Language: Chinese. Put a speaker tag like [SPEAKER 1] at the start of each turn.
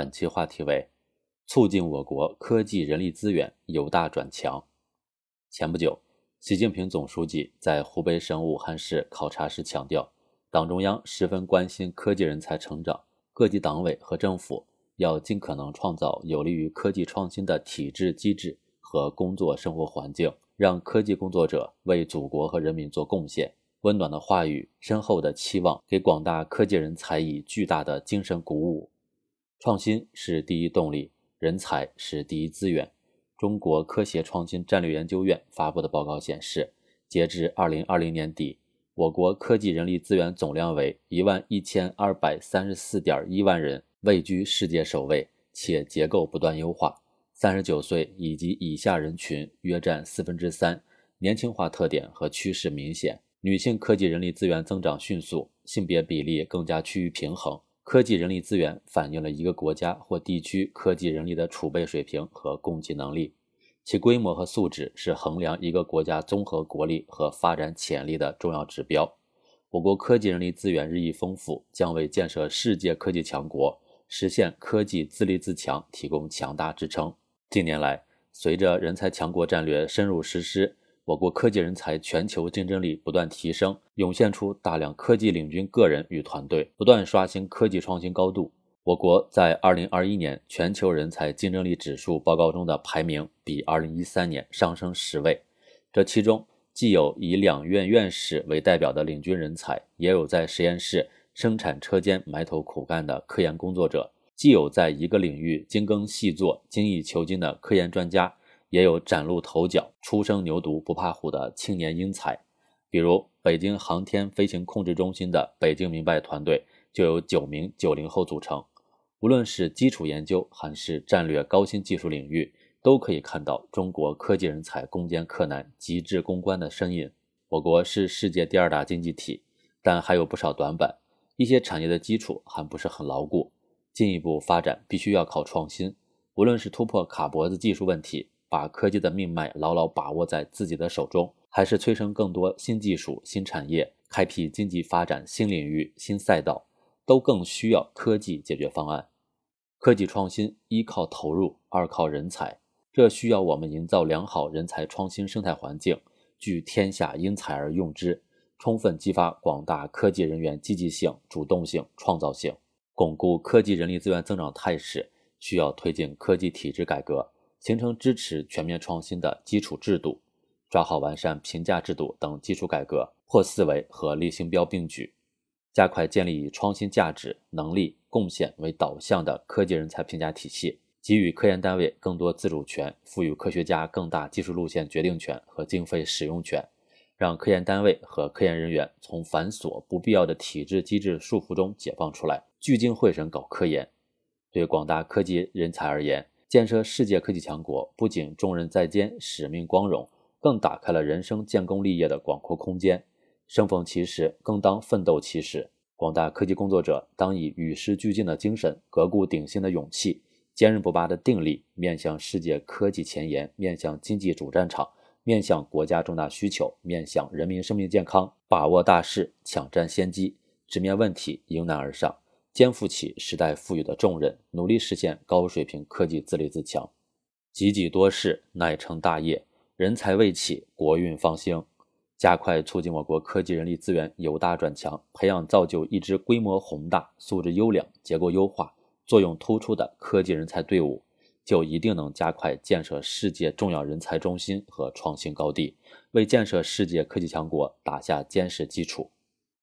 [SPEAKER 1] 本期话题为：促进我国科技人力资源由大转强。前不久，习近平总书记在湖北省武汉市考察时强调，党中央十分关心科技人才成长，各级党委和政府要尽可能创造有利于科技创新的体制机制和工作生活环境，让科技工作者为祖国和人民做贡献。温暖的话语，深厚的期望，给广大科技人才以巨大的精神鼓舞。创新是第一动力，人才是第一资源。中国科协创新战略研究院发布的报告显示，截至二零二零年底，我国科技人力资源总量为一万一千二百三十四点一万人，位居世界首位，且结构不断优化。三十九岁以及以下人群约占四分之三，年轻化特点和趋势明显。女性科技人力资源增长迅速，性别比例更加趋于平衡。科技人力资源反映了一个国家或地区科技人力的储备水平和供给能力，其规模和素质是衡量一个国家综合国力和发展潜力的重要指标。我国科技人力资源日益丰富，将为建设世界科技强国、实现科技自立自强提供强大支撑。近年来，随着人才强国战略深入实施，我国科技人才全球竞争力不断提升，涌现出大量科技领军个人与团队，不断刷新科技创新高度。我国在2021年全球人才竞争力指数报告中的排名比2013年上升十位。这其中既有以两院院士为代表的领军人才，也有在实验室、生产车间埋头苦干的科研工作者；既有在一个领域精耕细作、精益求精的科研专家。也有崭露头角、初生牛犊不怕虎的青年英才，比如北京航天飞行控制中心的北京明白团队就有九名九零后组成。无论是基础研究还是战略高新技术领域，都可以看到中国科技人才攻坚克难、极致攻关的身影。我国是世界第二大经济体，但还有不少短板，一些产业的基础还不是很牢固，进一步发展必须要靠创新。无论是突破卡脖子技术问题，把科技的命脉牢牢把握在自己的手中，还是催生更多新技术、新产业，开辟经济发展新领域、新赛道，都更需要科技解决方案。科技创新一靠投入，二靠人才，这需要我们营造良好人才创新生态环境，聚天下英才而用之，充分激发广大科技人员积极性、主动性、创造性，巩固科技人力资源增长态势，需要推进科技体制改革。形成支持全面创新的基础制度，抓好完善评价制度等基础改革，破四维和立新标并举，加快建立以创新价值、能力、贡献为导向的科技人才评价体系，给予科研单位更多自主权，赋予科学家更大技术路线决定权和经费使用权，让科研单位和科研人员从繁琐不必要的体制机制束缚中解放出来，聚精会神搞科研。对广大科技人才而言，建设世界科技强国，不仅重任在肩、使命光荣，更打开了人生建功立业的广阔空间。生逢其时，更当奋斗其时。广大科技工作者当以与时俱进的精神、革故鼎新的勇气、坚韧不拔的定力，面向世界科技前沿，面向经济主战场，面向国家重大需求，面向人民生命健康，把握大势，抢占先机，直面问题，迎难而上。肩负起时代赋予的重任，努力实现高水平科技自立自强，积极多事，乃成大业。人才未起，国运方兴。加快促进我国科技人力资源由大转强，培养造就一支规模宏大、素质优良、结构优化、作用突出的科技人才队伍，就一定能加快建设世界重要人才中心和创新高地，为建设世界科技强国打下坚实基础。